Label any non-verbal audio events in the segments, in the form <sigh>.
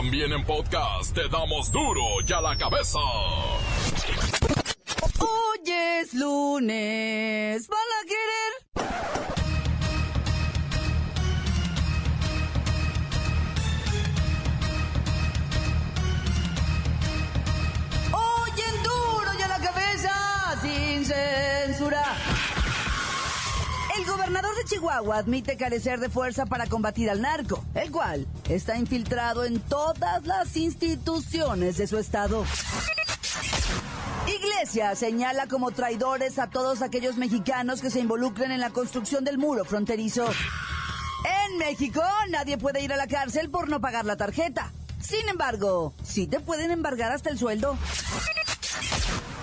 También en podcast te damos duro y a la cabeza. Hoy es lunes. ¿Van Chihuahua admite carecer de fuerza para combatir al narco, el cual está infiltrado en todas las instituciones de su estado. Iglesia señala como traidores a todos aquellos mexicanos que se involucren en la construcción del muro fronterizo. En México nadie puede ir a la cárcel por no pagar la tarjeta. Sin embargo, sí te pueden embargar hasta el sueldo.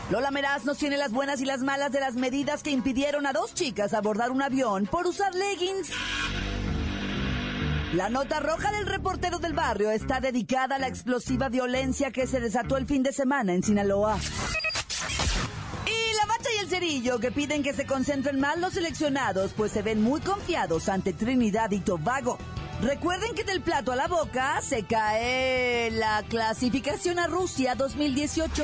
Lola Meraz nos tiene las buenas y las malas de las medidas que impidieron a dos chicas abordar un avión por usar leggings. La nota roja del reportero del barrio está dedicada a la explosiva violencia que se desató el fin de semana en Sinaloa. Y la bacha y el cerillo que piden que se concentren más los seleccionados, pues se ven muy confiados ante Trinidad y Tobago. Recuerden que del plato a la boca se cae la clasificación a Rusia 2018.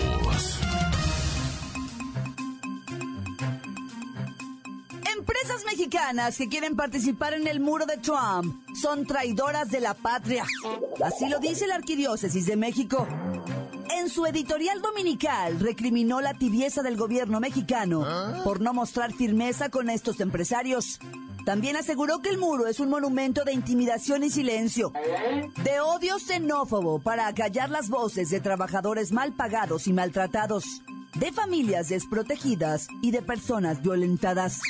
Mexicanas que quieren participar en el muro de Trump son traidoras de la patria. Así lo dice la Arquidiócesis de México. En su editorial dominical recriminó la tibieza del gobierno mexicano por no mostrar firmeza con estos empresarios. También aseguró que el muro es un monumento de intimidación y silencio, de odio xenófobo para acallar las voces de trabajadores mal pagados y maltratados, de familias desprotegidas y de personas violentadas.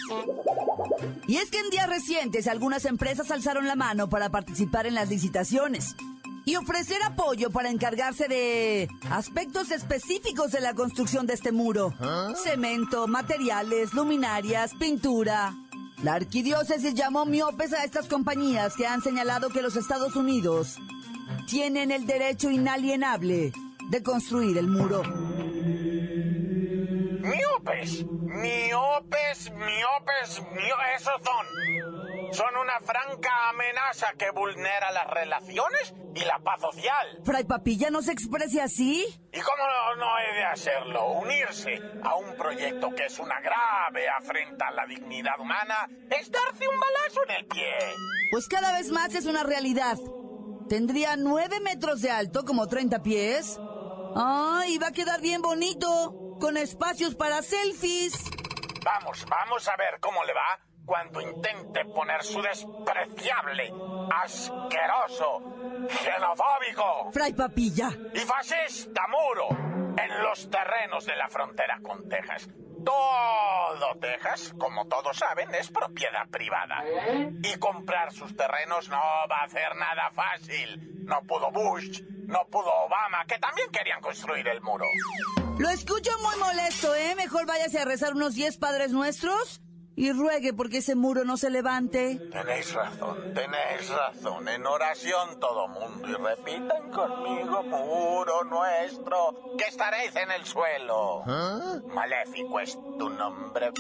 Y es que en días recientes algunas empresas alzaron la mano para participar en las licitaciones y ofrecer apoyo para encargarse de aspectos específicos de la construcción de este muro. Cemento, materiales, luminarias, pintura. La arquidiócesis llamó miopes a estas compañías que han señalado que los Estados Unidos tienen el derecho inalienable de construir el muro. Miopes, miopes, miopes, mio esos son. Son una franca amenaza que vulnera las relaciones y la paz social. Fray Papilla no se exprese así. ¿Y cómo no, no he de hacerlo? Unirse a un proyecto que es una grave afrenta a la dignidad humana es darse un balazo en el pie. Pues cada vez más es una realidad. Tendría nueve metros de alto, como 30 pies. Ah, y va a quedar bien bonito, con espacios para selfies. Vamos, vamos a ver cómo le va cuando intente poner su despreciable, asqueroso, xenofóbico Fray Papilla. y fascista muro en los terrenos de la frontera con Texas. Todo Texas, como todos saben, es propiedad privada. Y comprar sus terrenos no va a ser nada fácil. No pudo Bush, no pudo Obama, que también querían construir el muro. Lo escucho muy molesto, ¿eh? Mejor váyase a rezar unos 10 padres nuestros y ruegue porque ese muro no se levante. Tenéis razón, tenéis razón. En oración todo mundo y repitan conmigo, muro nuestro, que estaréis en el suelo. Maléfico es tu nombre.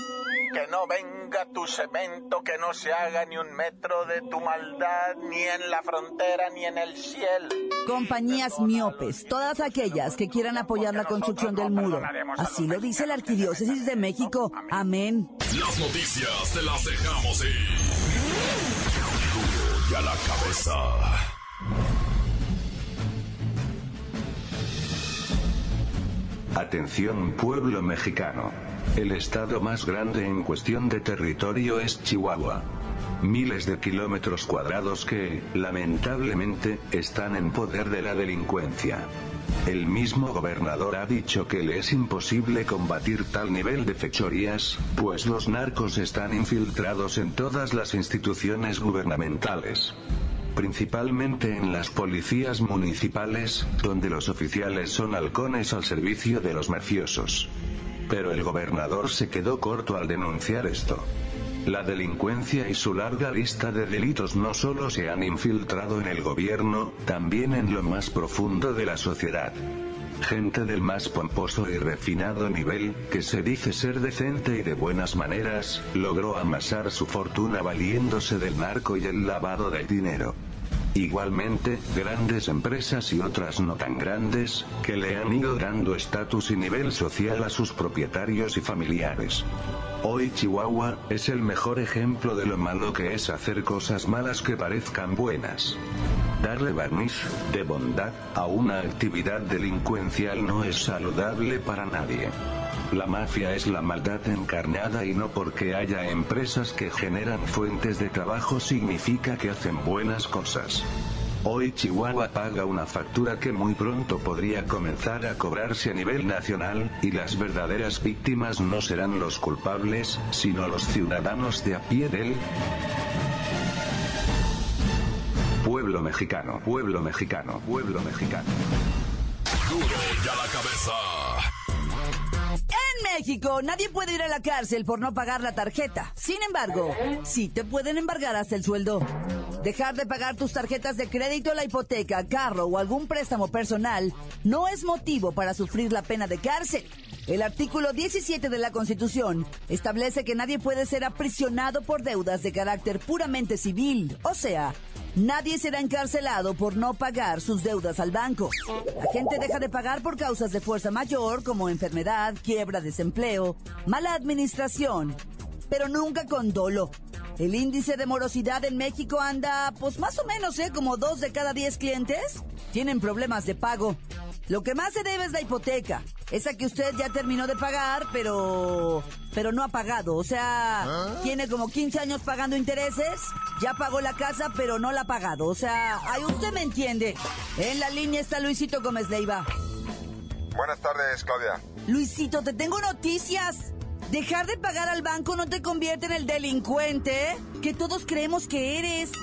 Que no venga tu cemento, que no se haga ni un metro de tu maldad, ni en la frontera, ni en el cielo. Compañías miopes, todas aquellas que quieran apoyar la construcción del muro. Así lo dice la Arquidiócesis de México. Amén. Las noticias te las dejamos ir. Y a la cabeza. Atención pueblo mexicano. El estado más grande en cuestión de territorio es Chihuahua. Miles de kilómetros cuadrados que, lamentablemente, están en poder de la delincuencia. El mismo gobernador ha dicho que le es imposible combatir tal nivel de fechorías, pues los narcos están infiltrados en todas las instituciones gubernamentales principalmente en las policías municipales, donde los oficiales son halcones al servicio de los mafiosos. Pero el gobernador se quedó corto al denunciar esto. La delincuencia y su larga lista de delitos no solo se han infiltrado en el gobierno, también en lo más profundo de la sociedad. Gente del más pomposo y refinado nivel, que se dice ser decente y de buenas maneras, logró amasar su fortuna valiéndose del narco y el lavado de dinero. Igualmente, grandes empresas y otras no tan grandes, que le han ido dando estatus y nivel social a sus propietarios y familiares. Hoy Chihuahua, es el mejor ejemplo de lo malo que es hacer cosas malas que parezcan buenas. Darle barniz, de bondad, a una actividad delincuencial no es saludable para nadie. La mafia es la maldad encarnada y no porque haya empresas que generan fuentes de trabajo significa que hacen buenas cosas. Hoy Chihuahua paga una factura que muy pronto podría comenzar a cobrarse a nivel nacional, y las verdaderas víctimas no serán los culpables, sino los ciudadanos de a pie del pueblo mexicano, pueblo mexicano, pueblo mexicano. Duro ya la cabeza. México, nadie puede ir a la cárcel por no pagar la tarjeta. Sin embargo, sí te pueden embargar hasta el sueldo. Dejar de pagar tus tarjetas de crédito, la hipoteca, carro o algún préstamo personal no es motivo para sufrir la pena de cárcel. El artículo 17 de la Constitución establece que nadie puede ser aprisionado por deudas de carácter puramente civil, o sea, Nadie será encarcelado por no pagar sus deudas al banco. La gente deja de pagar por causas de fuerza mayor como enfermedad, quiebra, desempleo, mala administración, pero nunca con dolo. El índice de morosidad en México anda, pues más o menos, ¿eh? Como dos de cada diez clientes tienen problemas de pago. Lo que más se debe es la hipoteca. Esa que usted ya terminó de pagar, pero pero no ha pagado. O sea, ¿Ah? tiene como 15 años pagando intereses, ya pagó la casa, pero no la ha pagado. O sea, ahí usted me entiende. En la línea está Luisito Gómez Leiva. Buenas tardes, Claudia. Luisito, te tengo noticias. Dejar de pagar al banco no te convierte en el delincuente que todos creemos que eres.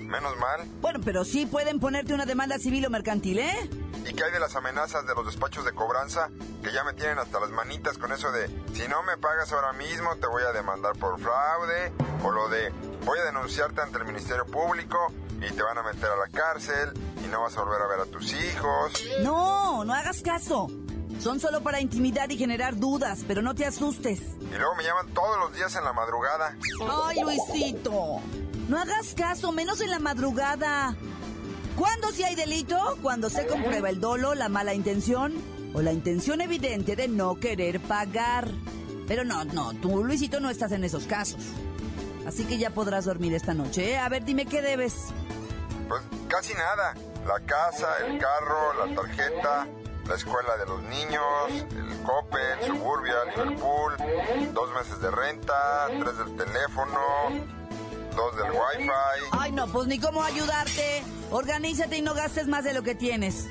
menos mal. Bueno, pero sí pueden ponerte una demanda civil o mercantil, ¿eh? ¿Y qué hay de las amenazas de los despachos de cobranza que ya me tienen hasta las manitas con eso de si no me pagas ahora mismo te voy a demandar por fraude? O lo de voy a denunciarte ante el Ministerio Público y te van a meter a la cárcel y no vas a volver a ver a tus hijos. No, no hagas caso. Son solo para intimidar y generar dudas, pero no te asustes. Y luego me llaman todos los días en la madrugada. Ay, Luisito. No hagas caso, menos en la madrugada. ¿Cuándo si hay delito? Cuando se comprueba el dolo, la mala intención o la intención evidente de no querer pagar. Pero no, no, tú, Luisito, no estás en esos casos. Así que ya podrás dormir esta noche. ¿eh? A ver, dime qué debes. Pues casi nada. La casa, el carro, la tarjeta, la escuela de los niños, el COPE, el Suburbia, Liverpool, dos meses de renta, tres del teléfono, dos del Wi-Fi. Ay, no, pues ni cómo ayudarte. Organízate y no gastes más de lo que tienes.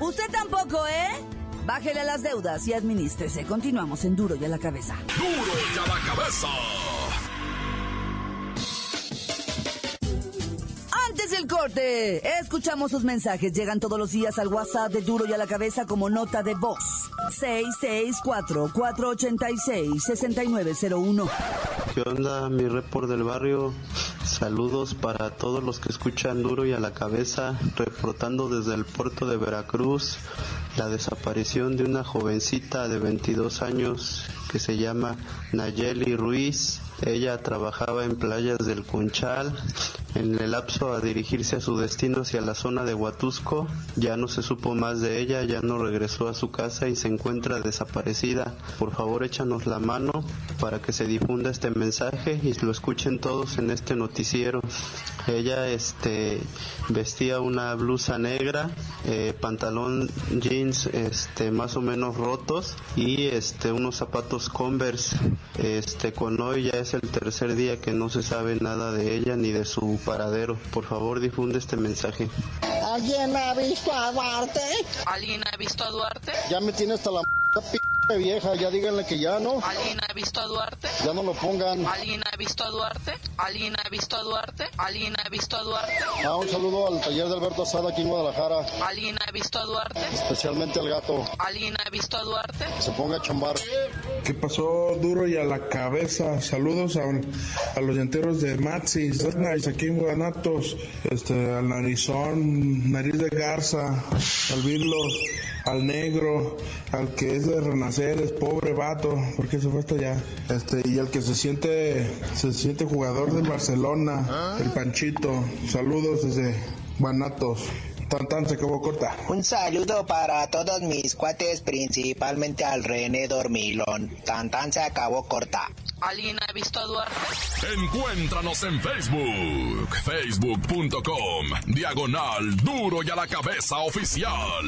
Usted tampoco, ¿eh? Bájele a las deudas y administrese. Continuamos en Duro y a la cabeza. Duro y a la cabeza. Antes del corte, escuchamos sus mensajes. Llegan todos los días al WhatsApp de Duro y a la cabeza como nota de voz. 664-486-6901. ¿Qué onda, mi report del barrio? Saludos para todos los que escuchan duro y a la cabeza, reportando desde el puerto de Veracruz la desaparición de una jovencita de 22 años que se llama Nayeli Ruiz. Ella trabajaba en playas del Conchal. En el lapso a dirigirse a su destino hacia la zona de Huatusco, ya no se supo más de ella, ya no regresó a su casa y se encuentra desaparecida. Por favor, échanos la mano para que se difunda este mensaje y lo escuchen todos en este noticiero. Ella este vestía una blusa negra, eh, pantalón jeans este más o menos rotos y este unos zapatos Converse. Este con hoy ya es el tercer día que no se sabe nada de ella ni de su paradero. Por favor, difunde este mensaje. ¿Alguien ha visto a Duarte? ¿Alguien ha visto a Duarte? Ya me tiene hasta la p vieja, ya díganle que ya no. ¿Alguien ha visto a Duarte? Ya no lo pongan. ¿Alguien ha visto a Duarte? ¿Alguien ha visto a Duarte? ¿Alguien ha visto a Duarte? Ah, un saludo al taller de Alberto Asada aquí en Guadalajara. ¿Alguien ha visto a Duarte? Especialmente al gato. ¿Alguien ha visto a Duarte? Se ponga a chambar. ¿Qué pasó duro y a la cabeza? Saludos a, a los llanteros de Matsis, aquí en Guanatos, este, al narizón, nariz de garza, al Virlos, al negro, al que es de renacer, es pobre vato, porque se fue hasta allá. Este, y al que se siente, se siente jugador del Barcelona, el Panchito. Saludos desde Guanatos. Tan tan se acabó corta. Un saludo para todos mis cuates, principalmente al René Dormilón. Tan tan se acabó corta. ¿Alguien ha visto a Duarte? Encuéntranos en Facebook, facebook.com, diagonal duro y a la cabeza oficial.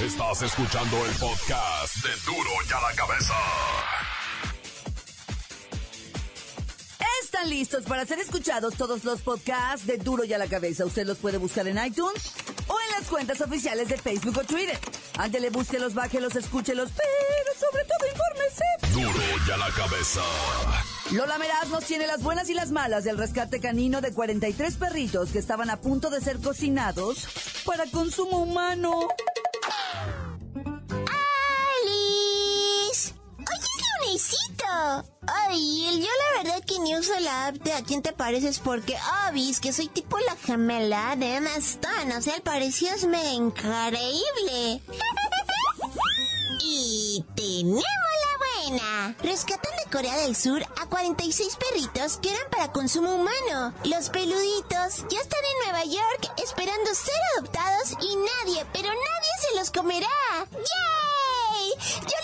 Estás escuchando el podcast de duro y a la cabeza. ¿Están listos para ser escuchados todos los podcasts de Duro y a la cabeza? Usted los puede buscar en iTunes o en las cuentas oficiales de Facebook o Twitter. Ándele, búsquelos, bájelos, escúchelos, pero sobre todo infórmese. Duro y a la cabeza. Lola Meraz nos tiene las buenas y las malas del rescate canino de 43 perritos que estaban a punto de ser cocinados para consumo humano. Ay, yo la verdad que ni uso la app de a quién te pareces porque, obis, que soy tipo la gemela de Emma Stone. O sea, el parecido es increíble. y tenemos la buena. Rescatan de Corea del Sur a 46 perritos que eran para consumo humano. Los peluditos ya están en Nueva York esperando ser adoptados y nadie, pero nadie se los comerá. ¡Yay! ¡Yo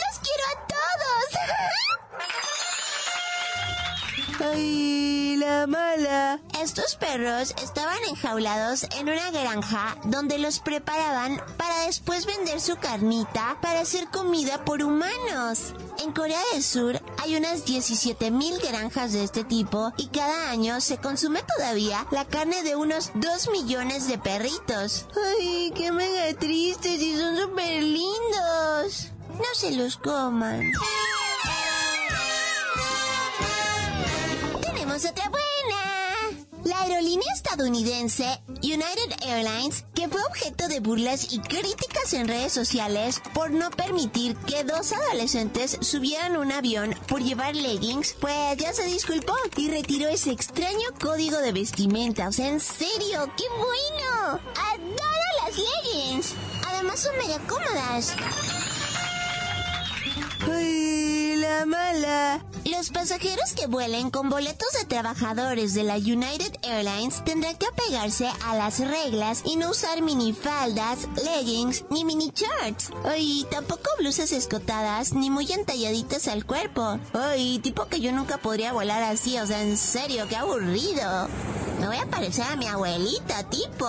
¡Ay, la mala! Estos perros estaban enjaulados en una granja donde los preparaban para después vender su carnita para hacer comida por humanos. En Corea del Sur hay unas 17.000 granjas de este tipo y cada año se consume todavía la carne de unos 2 millones de perritos. ¡Ay, qué mega tristes y son súper lindos! No se los coman. Tenemos otra buena. La aerolínea estadounidense United Airlines, que fue objeto de burlas y críticas en redes sociales por no permitir que dos adolescentes subieran un avión por llevar leggings, pues ya se disculpó y retiró ese extraño código de vestimenta. O sea, en serio, qué bueno. Adoro las leggings. Además son mega cómodas. ¡Ay, la mala! Los pasajeros que vuelen con boletos de trabajadores de la United Airlines tendrán que apegarse a las reglas y no usar minifaldas, leggings ni mini shorts. Ay, tampoco blusas escotadas ni muy entalladitas al cuerpo. Ay, tipo que yo nunca podría volar así, o sea, en serio, qué aburrido. Me voy a parecer a mi abuelita, tipo.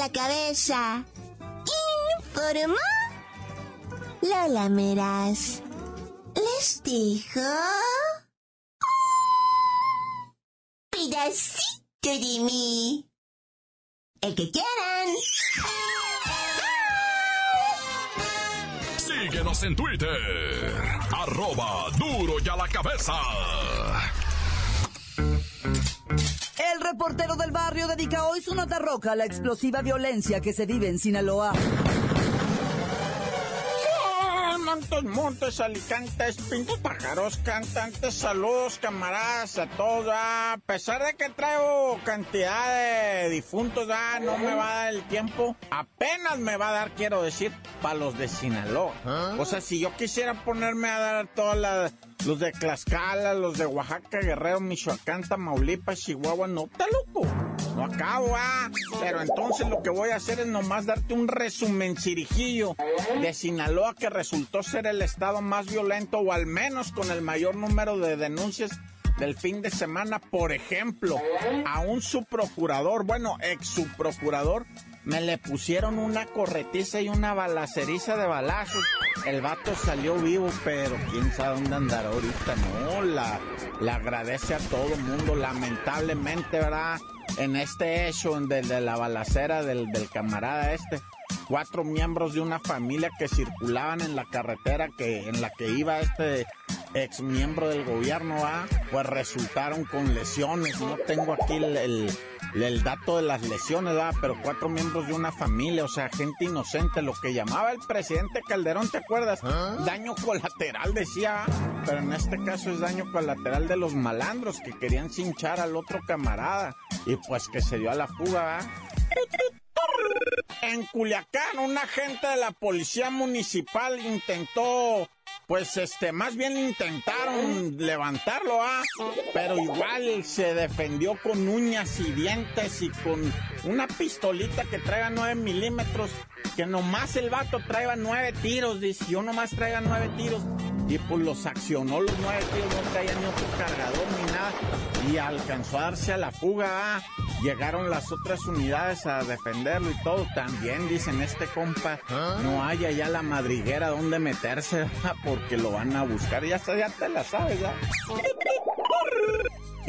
La cabeza. Informó Lola Meras. Les dijo... Pedacito de mí. El que quieran. Síguenos en Twitter. Arroba duro y a la cabeza. El reportero del barrio dedica hoy su nota roja a la explosiva violencia que se vive en Sinaloa. Montes, montes, alicantes, pintos pájaros, cantantes, saludos, camaradas, a todos. ah. A pesar de que traigo cantidad de difuntos, ah, no me va a dar el tiempo. Apenas me va a dar, quiero decir, para los de Sinaloa. O sea, si yo quisiera ponerme a dar todas las... Los de Tlaxcala, los de Oaxaca, Guerrero, Michoacán, Tamaulipas, Chihuahua, no, está loco. No acabo, ah. Pero entonces lo que voy a hacer es nomás darte un resumen cirijillo de Sinaloa que resultó ser el estado más violento o al menos con el mayor número de denuncias del fin de semana. Por ejemplo, a un subprocurador, bueno, ex subprocurador, me le pusieron una corretiza y una balaceriza de balazos. El vato salió vivo, pero quién sabe dónde andará ahorita. No, la, agradece a todo el mundo, lamentablemente, ¿verdad? En este hecho de, de la balacera del, camarada este cuatro miembros de una familia que circulaban en la carretera que, en la que iba este ex miembro del gobierno, ¿ah? pues resultaron con lesiones. No tengo aquí el, el dato de las lesiones, ¿ah? pero cuatro miembros de una familia, o sea, gente inocente, lo que llamaba el presidente Calderón, ¿te acuerdas? Daño colateral, decía, ¿ah? pero en este caso es daño colateral de los malandros que querían cinchar al otro camarada y pues que se dio a la fuga, ¿ah? En Culiacán, un agente de la policía municipal intentó, pues este, más bien intentaron levantarlo, ¿ah? Pero igual se defendió con uñas y dientes y con una pistolita que traiga 9 milímetros, que nomás el vato traiga nueve tiros, dice, yo nomás traiga nueve tiros. Y pues los accionó los nueve tiros, no traía ni otro cargador ni nada. Y alcanzó a darse a la fuga, ¿ah? Llegaron las otras unidades a defenderlo y todo. También dicen, este compa, no hay allá la madriguera donde meterse, <laughs> porque lo van a buscar. Ya, ya te la sabes, ¿ya?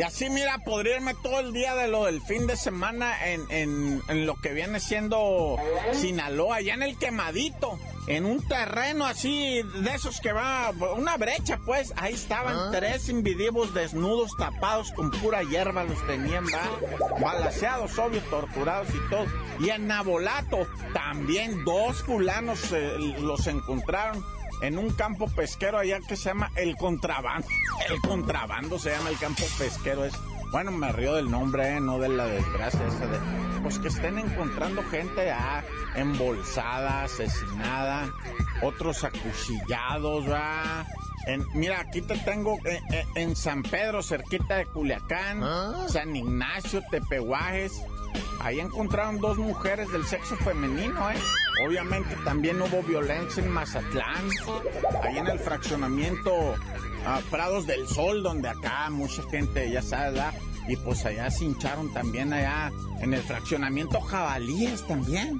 Y así, mira, podría irme todo el día de lo del fin de semana en, en, en lo que viene siendo Sinaloa, allá en el quemadito en un terreno así de esos que va, una brecha pues, ahí estaban tres individuos desnudos, tapados con pura hierba, los tenían, va, balaseados, obvio, torturados y todo. Y en Nabolato también dos fulanos los encontraron en un campo pesquero allá que se llama El Contrabando. El Contrabando se llama el campo pesquero, es... Bueno, me río del nombre, ¿eh? no de la desgracia esa de... Pues que estén encontrando gente ah, embolsada, asesinada, otros acuchillados, ¿va? En, mira, aquí te tengo eh, eh, en San Pedro, cerquita de Culiacán, San Ignacio, Tepehuajes. Ahí encontraron dos mujeres del sexo femenino, ¿eh? Obviamente también hubo violencia en Mazatlán, ahí en el fraccionamiento Prados del Sol, donde acá mucha gente, ya sabe. Y pues allá se hincharon también allá en el fraccionamiento jabalíes también.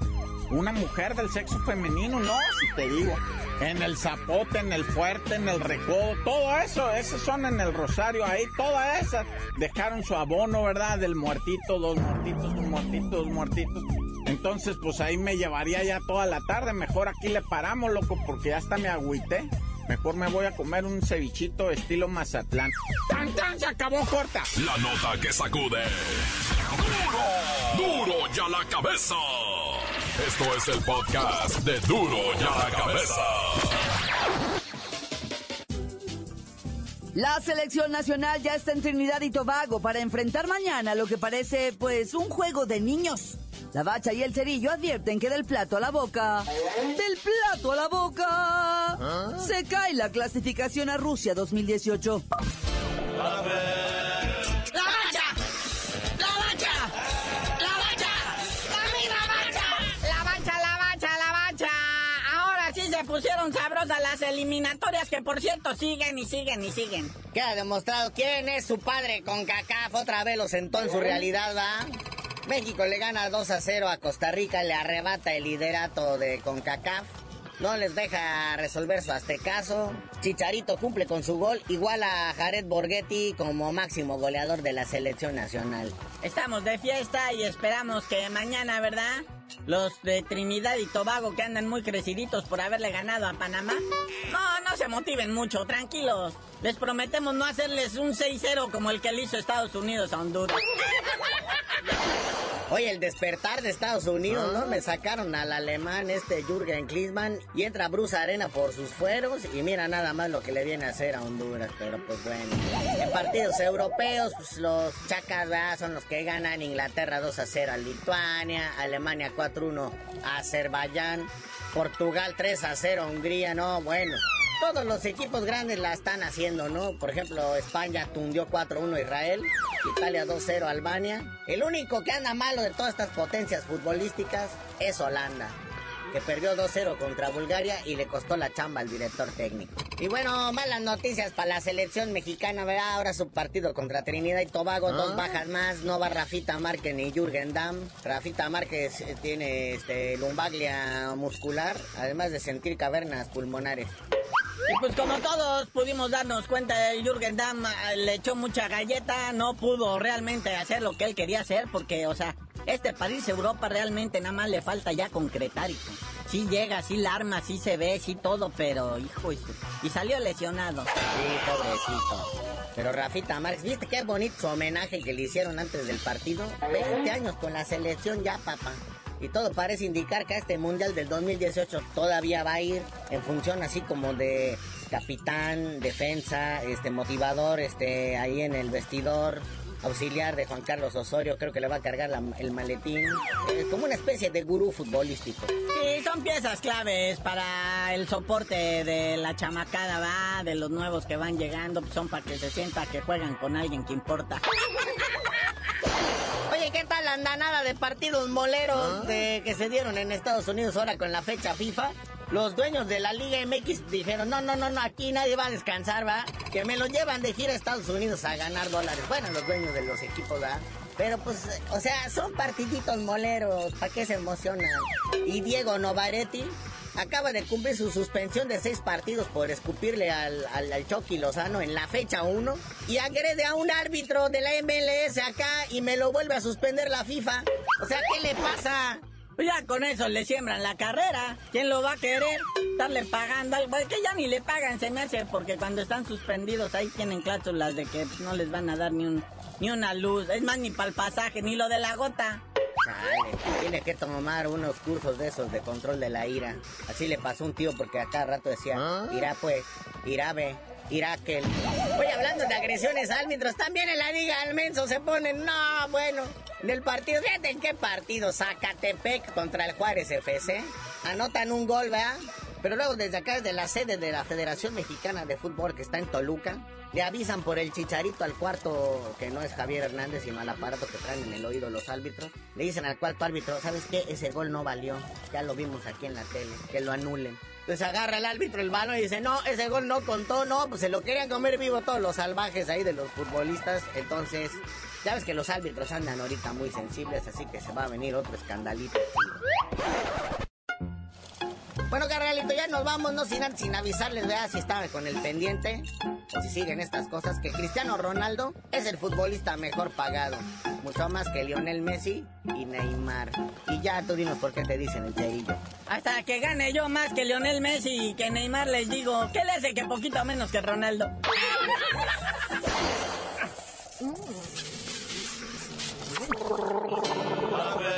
Una mujer del sexo femenino, no, si te digo. En el zapote, en el fuerte, en el recodo, todo eso, esos son en el rosario, ahí todas esas dejaron su abono, ¿verdad? Del muertito, dos muertitos, un muertito, dos muertitos. Entonces, pues ahí me llevaría ya toda la tarde. Mejor aquí le paramos, loco, porque ya hasta me agüité. Mejor me voy a comer un cevichito estilo Mazatlán. ¡Tan, tan! Se acabó corta. La nota que sacude. ¡Duro! ¡Duro ya la cabeza! Esto es el podcast de Duro ya la cabeza. La selección nacional ya está en Trinidad y Tobago para enfrentar mañana lo que parece, pues, un juego de niños. La bacha y el cerillo advierten que del plato a la boca, del plato a la boca, se cae la clasificación a Rusia 2018. ¡La sabrosas las eliminatorias que por cierto siguen y siguen y siguen. Queda demostrado quién es su padre con CACAF. Otra vez lo sentó en su realidad, ¿va? México le gana 2 a 0 a Costa Rica, le arrebata el liderato de CONCACAF. No les deja resolver su aztecaso. Chicharito cumple con su gol, igual a Jared Borghetti como máximo goleador de la selección nacional. Estamos de fiesta y esperamos que mañana, ¿verdad? Los de Trinidad y Tobago que andan muy creciditos por haberle ganado a Panamá. No, no se motiven mucho, tranquilos. Les prometemos no hacerles un 6-0 como el que le hizo Estados Unidos a Honduras. Oye, el despertar de Estados Unidos, ¿no? Me sacaron al alemán este Jürgen Klinsmann y entra Bruce Arena por sus fueros y mira nada más lo que le viene a hacer a Honduras, pero pues bueno. En partidos europeos, pues los chacas ¿verdad? son los que ganan Inglaterra 2 a 0 a Lituania, Alemania 4-1 a Azerbaiyán, Portugal 3 a 0 a Hungría, no, bueno. Todos los equipos grandes la están haciendo, ¿no? Por ejemplo, España tundió 4-1 a Israel, Italia 2-0 a Albania. El único que anda malo de todas estas potencias futbolísticas es Holanda. que perdió 2-0 contra Bulgaria y le costó la chamba al director técnico. Y bueno, malas noticias para la selección mexicana, ¿verdad? Ahora su partido contra Trinidad y Tobago, dos bajas más, no va Rafita Márquez ni Jürgen Damm. Rafita Márquez eh, tiene este, lumbaglia muscular, además de sentir cavernas pulmonares. Y pues como todos pudimos darnos cuenta, Jürgen Damm eh, le echó mucha galleta, no pudo realmente hacer lo que él quería hacer, porque, o sea, este París Europa realmente nada más le falta ya concretar, hijo. Sí llega, sí la arma, sí se ve, sí todo, pero, hijo, y salió lesionado. Sí, pobrecito. Pero Rafita Marx, ¿viste qué bonito homenaje que le hicieron antes del partido? 20 años con la selección ya, papá. Y todo parece indicar que este Mundial del 2018 todavía va a ir en función así como de capitán, defensa, este motivador, este ahí en el vestidor, auxiliar de Juan Carlos Osorio, creo que le va a cargar el maletín, eh, como una especie de gurú futbolístico. Sí, son piezas claves para el soporte de la chamacada, va, de los nuevos que van llegando, son para que se sienta que juegan con alguien que importa. ¿Qué tal la andanada de partidos moleros ah. de, que se dieron en Estados Unidos ahora con la fecha FIFA? Los dueños de la Liga MX dijeron, no, no, no, no, aquí nadie va a descansar, va. Que me lo llevan de gira a Estados Unidos a ganar dólares. Bueno, los dueños de los equipos, va. Pero pues, o sea, son partiditos moleros, ¿para qué se emocionan? Y Diego Novaretti acaba de cumplir su suspensión de seis partidos por escupirle al, al, Chucky Lozano en la fecha 1 y agrede a un árbitro de la MLS acá y me lo vuelve a suspender la FIFA. O sea, ¿qué le pasa? Ya con eso le siembran la carrera. ¿Quién lo va a querer? Estarle pagando algo. Es que ya ni le pagan, se me hace, porque cuando están suspendidos ahí tienen cláusulas de que no les van a dar ni, un, ni una luz. Es más, ni para el pasaje, ni lo de la gota. Chale, tiene que tomar unos cursos de esos de control de la ira. Así le pasó a un tío porque a cada rato decía, ¿Ah? irá pues, irá ve, irá que... Voy hablando de agresiones árbitros, también en la liga al menso se ponen, no, bueno, en el partido, fíjate en qué partido, Zacatepec contra el Juárez FC, anotan un gol, ¿verdad? Pero luego desde acá, desde la sede de la Federación Mexicana de Fútbol que está en Toluca, le avisan por el chicharito al cuarto, que no es Javier Hernández, sino al aparato que traen en el oído los árbitros. Le dicen al cuarto árbitro, ¿sabes qué? Ese gol no valió. Ya lo vimos aquí en la tele, que lo anulen. Entonces agarra el árbitro el balón y dice, no, ese gol no contó, no, pues se lo querían comer vivo todos los salvajes ahí de los futbolistas. Entonces, ya ves que los árbitros andan ahorita muy sensibles, así que se va a venir otro escandalito. Bueno, carnalito, ya nos vamos, no sin, sin avisarles, vea si estaba con el pendiente, o si siguen estas cosas, que Cristiano Ronaldo es el futbolista mejor pagado. Mucho más que Lionel Messi y Neymar. Y ya tú dinos por qué te dicen el cheillo. Hasta que gane yo más que Lionel Messi y que Neymar les digo, ¿qué le hace que poquito menos que Ronaldo? <laughs>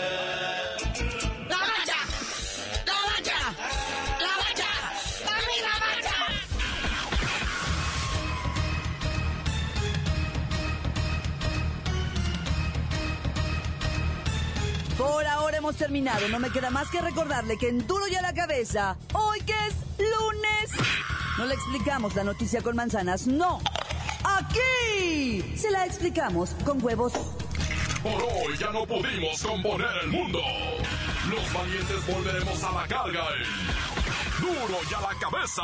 hemos terminado. No me queda más que recordarle que en duro y a la cabeza, hoy que es lunes, no le explicamos la noticia con manzanas, no. Aquí se la explicamos con huevos. Por hoy ya no pudimos componer el mundo. Los valientes volveremos a la carga. Duro y a la cabeza.